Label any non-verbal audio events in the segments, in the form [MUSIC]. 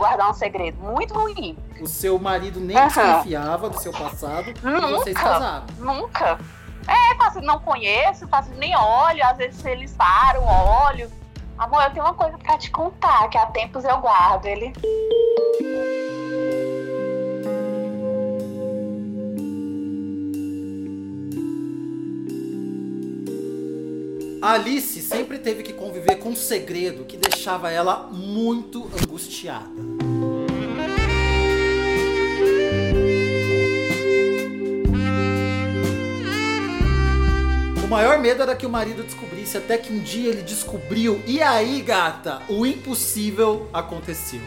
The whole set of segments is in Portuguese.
guardar um segredo. Muito ruim. O seu marido nem Aham. desconfiava do seu passado e vocês Nunca. casaram. Nunca. É, fácil, não conheço, fácil, nem olho. Às vezes eles param, olho. Amor, eu tenho uma coisa pra te contar, que há tempos eu guardo. Ele. A Alice sempre teve que conviver com um segredo que deixava ela muito angustiada. O maior medo era que o marido descobrisse, até que um dia ele descobriu. E aí, gata, o impossível aconteceu.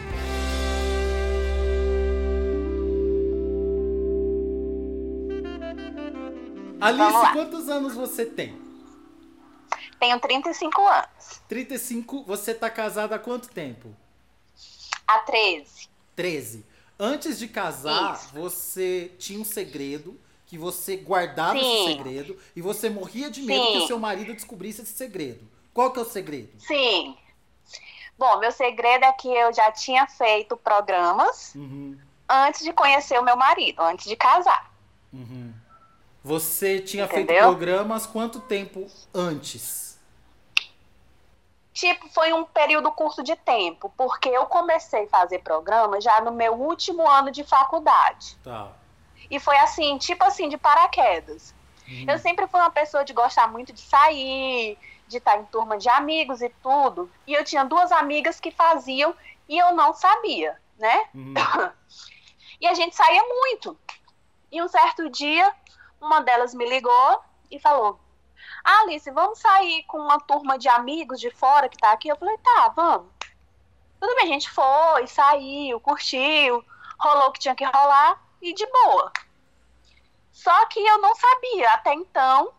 Alice, quantos anos você tem? Tenho 35 anos. 35, você tá casada há quanto tempo? Há 13. 13. Antes de casar, Isso. você tinha um segredo que você guardava esse Sim. segredo e você morria de medo Sim. que o seu marido descobrisse esse segredo. Qual que é o segredo? Sim. Bom, meu segredo é que eu já tinha feito programas Uhum, antes de conhecer o meu marido, antes de casar. uhum. Você tinha feito Entendeu? programas quanto tempo antes? Tipo, foi um período curto de tempo, porque eu comecei a fazer programa já no meu último ano de faculdade. Tá. E foi assim, tipo assim, de paraquedas. Uhum. Eu sempre fui uma pessoa de gostar muito de sair, de estar em turma de amigos e tudo. E eu tinha duas amigas que faziam e eu não sabia, né? Uhum. [COUGHS] E a gente saía muito. E um certo dia, uma delas me ligou e falou: ah, Alice, vamos sair com uma turma de amigos de fora que tá aqui? Eu falei: tá, vamos. Tudo bem, a gente foi, saiu, curtiu, rolou o que tinha que rolar e de boa. Só que eu não sabia até então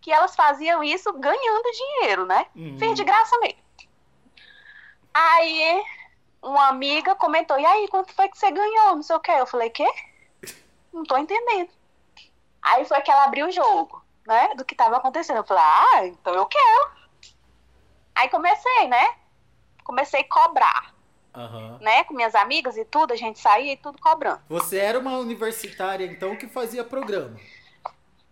que elas faziam isso ganhando dinheiro, né? Uhum. Fez de graça mesmo. Aí uma amiga comentou: E aí, quanto foi que você ganhou? Não sei o quê. Eu falei: Quê? Não tô entendendo. Aí foi que ela abriu o jogo, né? Do que tava acontecendo. Eu falei: Ah, então eu quero. Aí comecei, né? Comecei a cobrar, Aham. né? Com minhas amigas e tudo, a gente saía e tudo cobrando. Você era uma universitária, então, que fazia programa.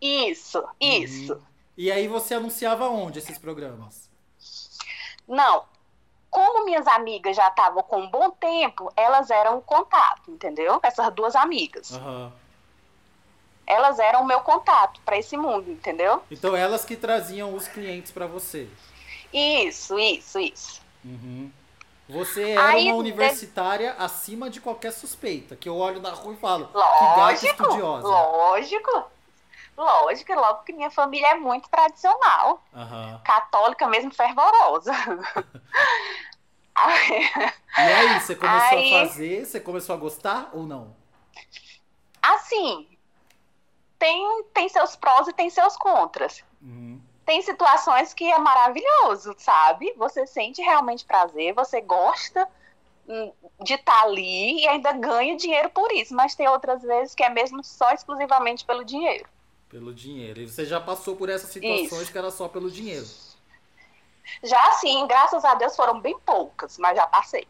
Isso, isso. E aí você anunciava onde esses programas? Não. Como minhas amigas já estavam com um bom tempo, elas eram o contato, entendeu? Essas duas amigas. Aham. Elas eram o meu contato para esse mundo, entendeu? Então elas que traziam os clientes pra você. Isso, isso, isso. Uhum. Você era Aí, uma de- universitária acima de qualquer suspeita. Que eu olho na rua e falo, que gata Lógico, estudiosa. lógico. Lógico, logo que minha família é muito tradicional, Aham. católica mesmo fervorosa. [LAUGHS] E aí, você começou Aí- a fazer? Você começou a gostar ou não? assim, tem, tem seus prós e tem seus contras. Uhum. Tem situações que é maravilhoso, sabe? Você sente realmente prazer, você gosta hum, de estar ali e ainda ganha dinheiro por isso. Mas tem outras vezes que é mesmo só exclusivamente pelo dinheiro. Pelo dinheiro. E você já passou por essas situações Isso. que era só pelo dinheiro. Já assim, graças a Deus foram bem poucas, mas já passei.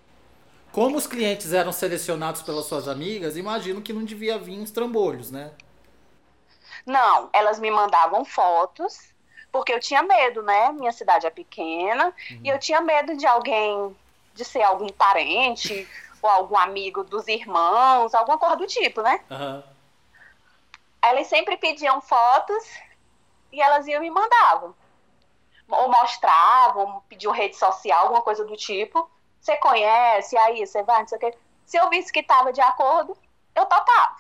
Como os clientes eram selecionados pelas suas amigas, imagino que não devia vir uns trambolhos, né? Não, elas me mandavam fotos, porque eu tinha medo, né? Minha cidade é pequena, e eu tinha medo de alguém, de ser algum parente, [LAUGHS] ou algum amigo dos irmãos, alguma coisa do tipo, né? Aham. Elas sempre pediam fotos e elas iam me mandavam. Ou mostravam, pediam rede social, alguma coisa do tipo. Você conhece, aí você vai, não sei o quê. Se eu visse que estava de acordo, eu topava.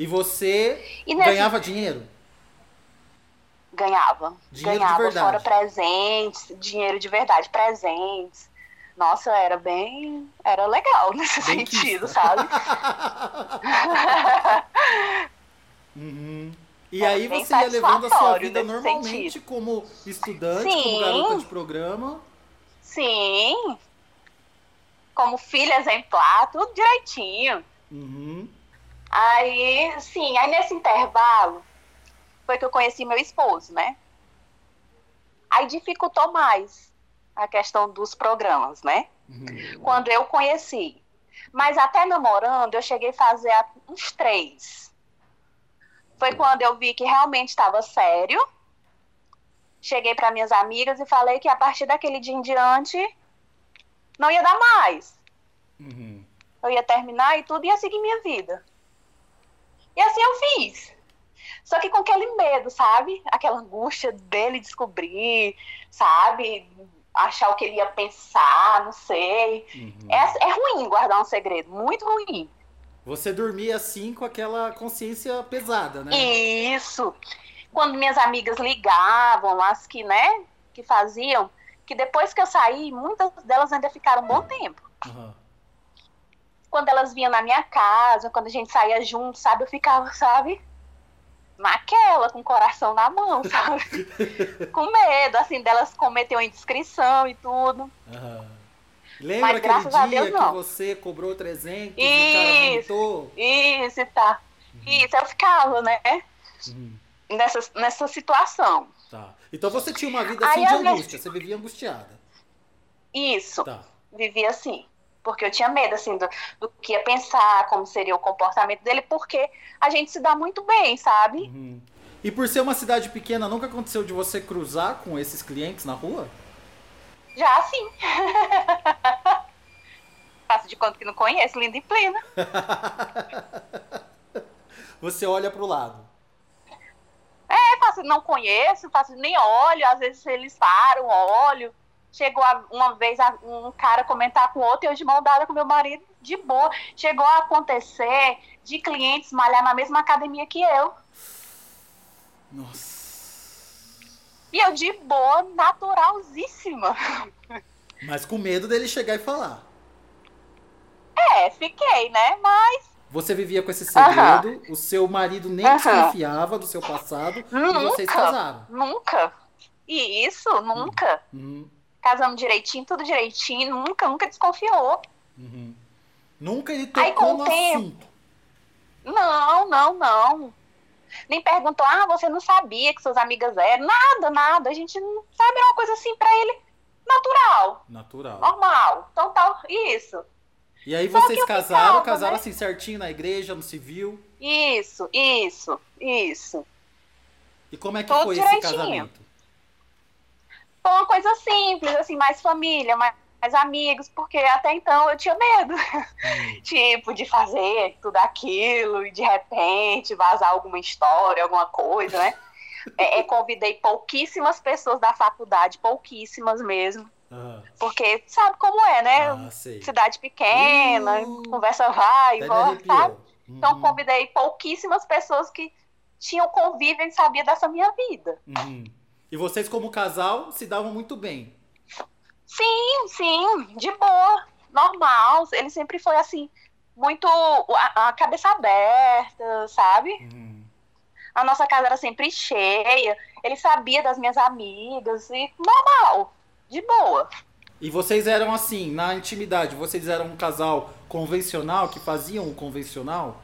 E você E nesse- ganhava dinheiro? Ganhava. Dinheiro de Ganhava verdade. fora presentes, dinheiro de verdade, presentes. Nossa, era bem. Era legal [LAUGHS] nesse Bem sentido, quista. sabe? [LAUGHS] Uhum. E Era aí você ia levando a sua vida normalmente sentido. como estudante, Sim. como garota de programa. Sim. Como filha exemplar, tudo direitinho. Uhum. Aí, sim, aí nesse intervalo foi que eu conheci meu esposo, né? Aí dificultou mais a questão dos programas, né? Uhum. Quando eu conheci, Mas até namorando, eu cheguei a fazer uns três. Foi quando eu vi que realmente estava sério. Cheguei para minhas amigas e falei que a partir daquele dia em diante não ia dar mais. Uhum. Eu ia terminar e tudo ia seguir minha vida. E assim eu fiz. Só que com aquele medo, sabe? Aquela angústia dele descobrir, sabe? Achar o que ele ia pensar, não sei. Uhum. É, é ruim guardar um segredo, muito ruim. Você dormia assim com aquela consciência pesada, né? Isso. Quando minhas amigas ligavam, as que, né, que faziam, que depois que eu saí, muitas delas ainda ficaram um bom tempo. Uhum. Quando elas vinham na minha casa, quando a gente saía junto, sabe, eu ficava, sabe? naquela, com o coração na mão, sabe? [LAUGHS] com medo, assim, delas cometer uma indiscrição e tudo. Uhum. Lembra Mas, graças a Deus, não. que você cobrou 300 isso, e o Isso, tá. Uhum. Isso, eu ficava, né? Uhum. Nessa, nessa situação. Tá. Então você tinha uma vida assim Aí, de angústia, você vivia angustiada. Isso. Tá. Vivia assim porque eu tinha medo, assim, do, do que ia pensar, como seria o comportamento dele, porque a gente se dá muito bem, sabe? Uhum. E por ser uma cidade pequena, nunca aconteceu de você cruzar com esses clientes na rua? Já sim. [LAUGHS] Faço de conta que não conheço, linda e plena. [LAUGHS] você olha pro lado. É, faço, não conheço, faço, nem olho, às vezes eles param, olho. Chegou a, uma vez a, um cara comentar com outro e eu de mão dada com meu marido, de boa. Chegou a acontecer de clientes malhar na mesma academia que eu. Nossa. E eu de boa, naturalzíssima. Mas com medo dele chegar e falar. É, fiquei, né? Mas. Você vivia com esse segredo, o seu marido nem desconfiava do seu passado nunca, e vocês casaram. Nunca. E isso, nunca. Uhum casamos direitinho, tudo direitinho, nunca, nunca desconfiou. Uhum. Nunca ele tocou Aí, com no tempo, assunto. Não, não, não. Nem perguntou, ah, você não sabia que suas amigas eram. Nada, nada. A gente não sabe, é uma coisa assim para ele natural. Natural. Normal. Então tal, isso. E aí vocês casaram, ficava, casaram né? assim certinho na igreja, no civil? Isso, isso, isso. E como é que Tudo foi esse casamento? Foi uma coisa simples, assim, mais família, mais, mais amigos, porque até então eu tinha medo, hum. [LAUGHS] tipo, de fazer tudo aquilo e de repente vazar alguma história, alguma coisa, né? É, é, convidei pouquíssimas pessoas da faculdade, pouquíssimas mesmo. Uhum. Porque sabe como é, né? Ah, Cidade pequena, uh, conversa vai e volta, sabe? Uhum. Então convidei pouquíssimas pessoas que tinham convívio e sabiam dessa minha vida. Uhum. E vocês, como casal, se davam muito bem. Sim, sim, de boa, normal. Ele sempre foi assim, muito. a, a cabeça aberta, sabe? Uhum. A nossa casa era sempre cheia. Ele sabia das minhas amigas e normal, de boa. E vocês eram assim, na intimidade, vocês eram um casal convencional, que faziam o convencional?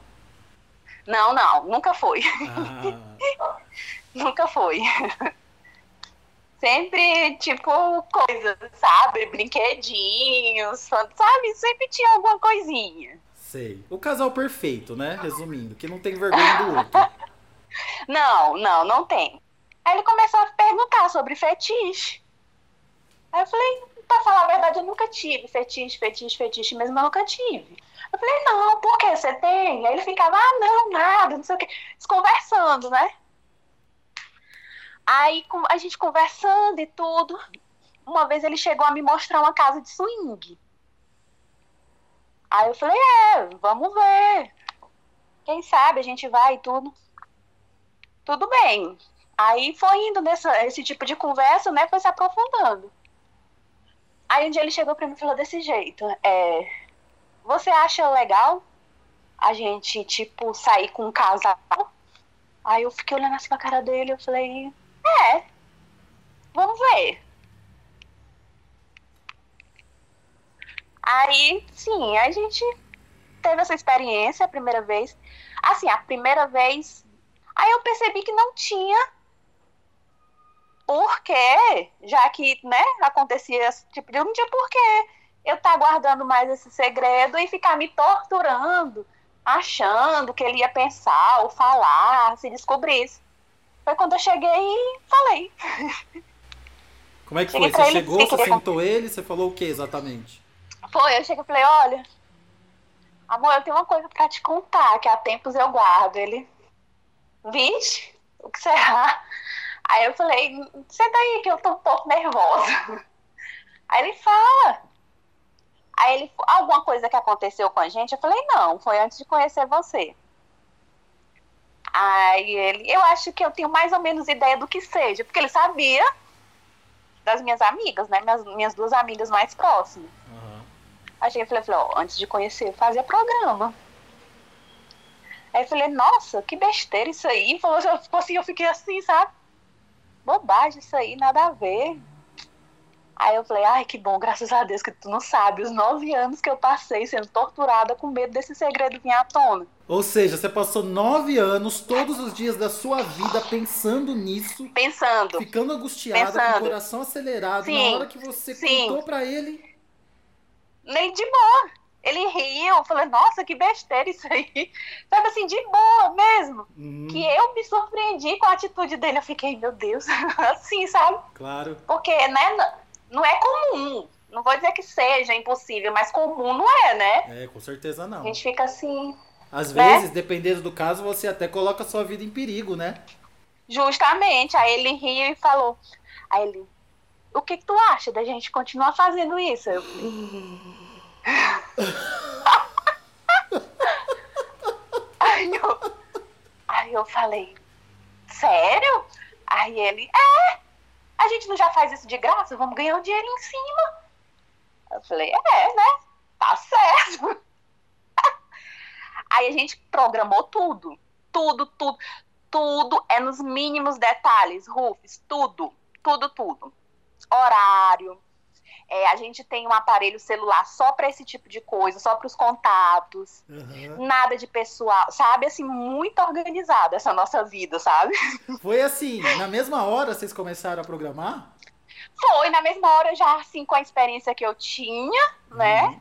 Não, não, nunca foi. Ah. [LAUGHS] nunca foi. Sempre, tipo, coisas, sabe? Brinquedinhos, sabe? Sempre tinha alguma coisinha. Sei. O casal perfeito, né? Resumindo, que não tem vergonha do outro. [LAUGHS] não, não, não tem. Aí ele começou a perguntar sobre fetiche. Aí eu falei, pra falar a verdade, eu nunca tive fetiche, fetiche, fetiche mesmo, eu nunca tive. Eu falei, não, por que você tem? Aí ele ficava, ah, não, nada, não sei o quê. Conversando, né? Aí a gente conversando e tudo. Uma vez ele chegou a me mostrar uma casa de swing. Aí eu falei, é, vamos ver. Quem sabe a gente vai e tudo. Tudo bem. Aí foi indo nessa, esse tipo de conversa, né? Foi se aprofundando. Aí um dia ele chegou pra mim e falou desse jeito. É, você acha legal a gente, tipo, sair com um casal? Aí eu fiquei olhando assim pra cara dele, eu falei, é. Vamos ver. Aí, sim, a gente teve essa experiência a primeira vez. Assim, a primeira vez. Aí eu percebi que não tinha porquê, já que, né, acontecia esse tipo de. Não tinha porquê eu tá guardando mais esse segredo e ficar me torturando, achando que ele ia pensar ou falar, se descobrisse. Foi quando eu cheguei e falei. Como é que foi? Você chegou, você sentou ele, você falou o que exatamente? Foi, eu cheguei e falei, olha, amor, eu tenho uma coisa pra te contar, que há tempos eu guardo. Ele, vixe, o que será? Aí eu falei, senta aí que eu tô um pouco nervosa. Aí ele fala. Aí ele, alguma coisa que aconteceu com a gente? Eu falei, não, foi antes de conhecer você. Aí ele, eu acho que eu tenho mais ou menos ideia do que seja, porque ele sabia das minhas amigas, né? Minhas, minhas duas amigas mais próximas. Uhum. Aí cheguei e falei, falei ó, antes de conhecer, fazia programa. Aí eu falei, nossa, que besteira isso aí. [LAUGHS] Falou, assim, eu fiquei assim, sabe? Bobagem isso aí, nada a ver. Aí eu falei, ai, que bom, graças a Deus que tu não sabe os nove anos que eu passei sendo torturada com medo desse segredo vir à tona. Ou seja, você passou nove anos, todos os dias da sua vida, pensando nisso. Pensando. Ficando angustiada, pensando. com o coração acelerado. Sim, na hora que você sim. contou pra ele. Nem de boa. Ele riu, eu falei, nossa, que besteira isso aí. [LAUGHS] Sabe assim, de boa mesmo. Uhum. Que eu me surpreendi com a atitude dele. Eu fiquei, meu Deus, [LAUGHS] assim, sabe? Claro. Porque, né, não é comum. Não vou dizer que seja impossível, mas comum não é, né? É, com certeza não. A gente fica assim. Às né? vezes, dependendo do caso, você até coloca a sua vida em perigo, né? Justamente. Aí ele riu e falou. Aí ele, o que, que tu acha da gente continuar fazendo isso? Eu falei. [LAUGHS] aí, eu, aí eu falei, sério? Aí ele, é, a gente não já faz isso de graça? Vamos ganhar um dinheiro em cima. Eu falei, é, né? Tá certo. [LAUGHS] Aí a gente programou tudo. Tudo, tudo. Tudo é nos mínimos detalhes, Rufus. Tudo, tudo, tudo. Horário. É, a gente tem um aparelho celular só para esse tipo de coisa, só para os contatos. Uhum. Nada de pessoal, sabe? Assim, muito organizada essa nossa vida, sabe? [LAUGHS] Foi assim, na mesma hora vocês começaram a programar? Foi, na mesma hora já, assim, com a experiência que eu tinha, né? uhum. né?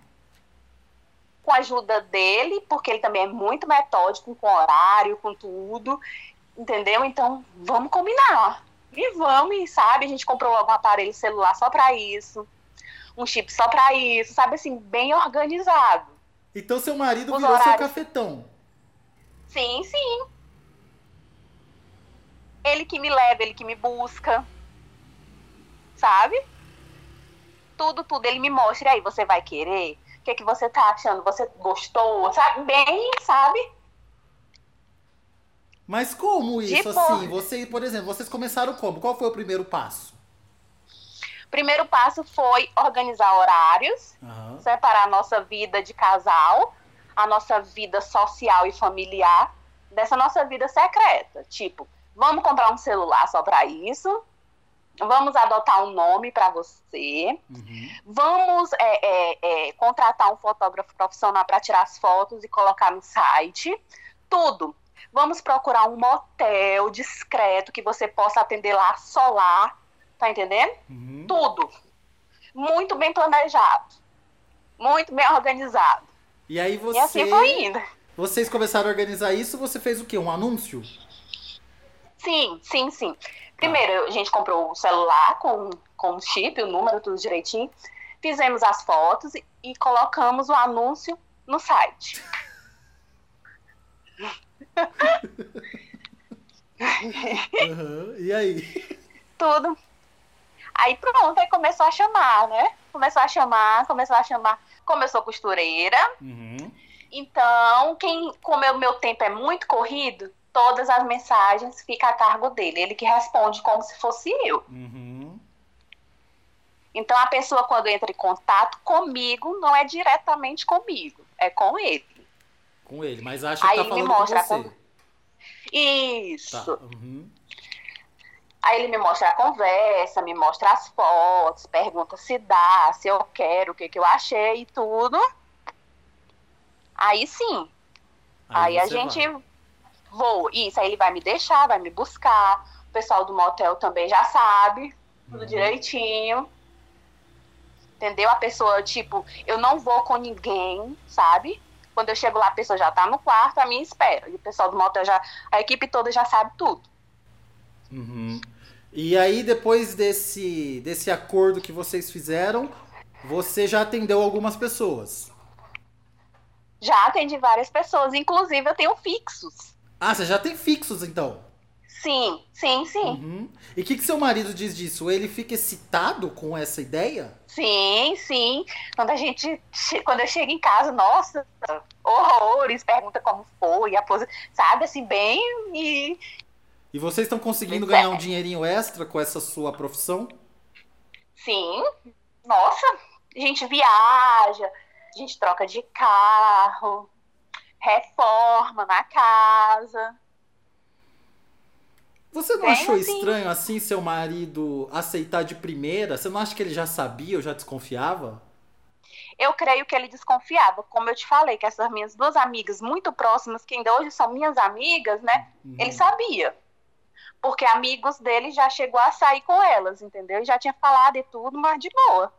Com a ajuda dele, porque ele também é muito metódico, com horário, com tudo, entendeu? Então, vamos combinar. E vamos, sabe? A gente comprou logo um aparelho celular só para isso. Um chip só para isso, sabe? Assim, bem organizado. Então, seu marido Os virou horários. seu cafetão. Sim, sim. Ele que me leva, ele que me busca sabe? Tudo, tudo. Ele me mostra, aí você vai querer? O que, é que você tá achando? Você gostou? Sabe? Bem, sabe? Mas como isso, tipo, assim? Você, por exemplo, vocês começaram como? Qual foi o primeiro passo? Primeiro passo foi organizar horários, uhum. separar a nossa vida de casal, a nossa vida social e familiar dessa nossa vida secreta. Tipo, vamos comprar um celular só para isso, Vamos adotar um nome para você. Uhum. Vamos é, é, é, contratar um fotógrafo profissional para tirar as fotos e colocar no site. Tudo. Vamos procurar um motel discreto que você possa atender lá solar. Tá entendendo? Uhum. Tudo. Muito bem planejado. Muito bem organizado. E aí você. E assim foi indo. Vocês começaram a organizar isso, você fez o quê? Um anúncio? Sim, sim, sim. Primeiro, a gente comprou o celular com, com o chip, o número, tudo direitinho. Fizemos as fotos e, e colocamos o anúncio no site. [LAUGHS] uhum. E aí? Tudo. Aí pronto, aí começou a chamar, né? Começou a chamar, começou a chamar. Começou costureira. Uhum. Então, quem, como o meu tempo é muito corrido, todas as mensagens ficam a cargo dele. Ele que responde como se fosse eu. Uhum. Então a pessoa quando entra em contato comigo não é diretamente comigo, é com ele. Com ele, mas acha Aí que tá falando com você. Con... Isso. Tá. Uhum. Aí ele me mostra a conversa, me mostra as fotos, pergunta se dá, se eu quero, o que, que eu achei e tudo. Aí sim. Aí, Aí a gente vai. Vou, isso, aí ele vai me deixar, vai me buscar. O pessoal do motel também já sabe, tudo uhum. direitinho. Entendeu? A pessoa, tipo, eu não vou com ninguém, sabe? Quando eu chego lá, a pessoa já tá no quarto, a minha espera. E o pessoal do motel já. A equipe toda já sabe tudo. Uhum. E aí, depois desse, desse acordo que vocês fizeram, você já atendeu algumas pessoas. Já atendi várias pessoas, inclusive eu tenho fixos. Ah, você já tem fixos então? Sim, sim, sim. Uhum. E o que, que seu marido diz disso? Ele fica excitado com essa ideia? Sim, sim. Quando a gente, quando eu chego em casa, nossa, horrores, pergunta como foi, a pose, sabe, assim, bem e... E vocês estão conseguindo ganhar um dinheirinho extra com essa sua profissão? Sim. Nossa, a gente viaja, a gente troca de carro, reforma na casa. Você não achou assim. estranho assim seu marido aceitar de primeira? Você não acha que ele já sabia ou já desconfiava? Eu creio que ele desconfiava. Como eu te falei, que essas minhas duas amigas muito próximas, que ainda hoje são minhas amigas, né? Uhum. Ele sabia. Porque amigos dele já chegou a sair com elas, entendeu? E já tinha falado e tudo, mas de boa.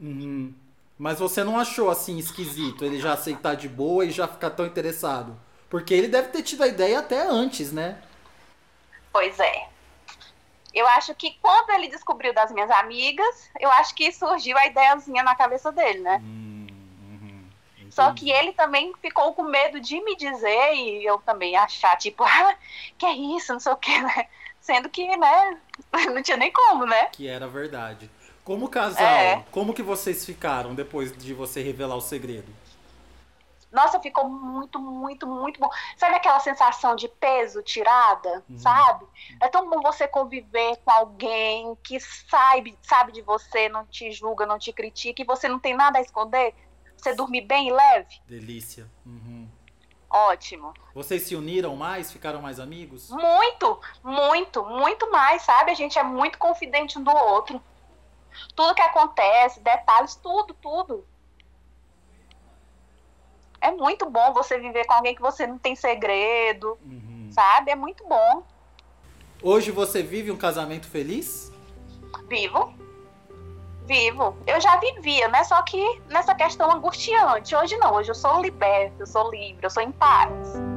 Uhum. Mas você não achou assim esquisito ele já aceitar de boa e já ficar tão interessado? Porque ele deve ter tido a ideia até antes, né? Pois é. Eu acho que quando ele descobriu das minhas amigas, eu acho que surgiu a ideiazinha na cabeça dele, né? Hum, Só que ele também ficou com medo de me dizer e eu também achar, tipo, [LAUGHS] ah, que é isso, não sei o que, né? Sendo que, né, [LAUGHS] não tinha nem como, né? Que era verdade. Como casal, é. como que vocês ficaram depois de você revelar o segredo? Nossa, ficou muito, muito, muito bom. Sabe aquela sensação de peso tirada, uhum. sabe? É tão bom você conviver com alguém que sabe, sabe de você, não te julga, não te critica, e você não tem nada a esconder. Você dormir bem e leve. Delícia. Uhum. Ótimo. Vocês se uniram mais? Ficaram mais amigos? Muito, muito, muito mais, sabe? A gente é muito confidente um do outro. Tudo que acontece, detalhes, tudo, tudo é muito bom você viver com alguém que você não tem segredo, uhum. sabe? É muito bom. Hoje você vive um casamento feliz? Vivo. Vivo. Eu já vivia, né? Só que nessa questão angustiante. Hoje não, hoje eu sou liberta, eu sou livre, eu sou em paz.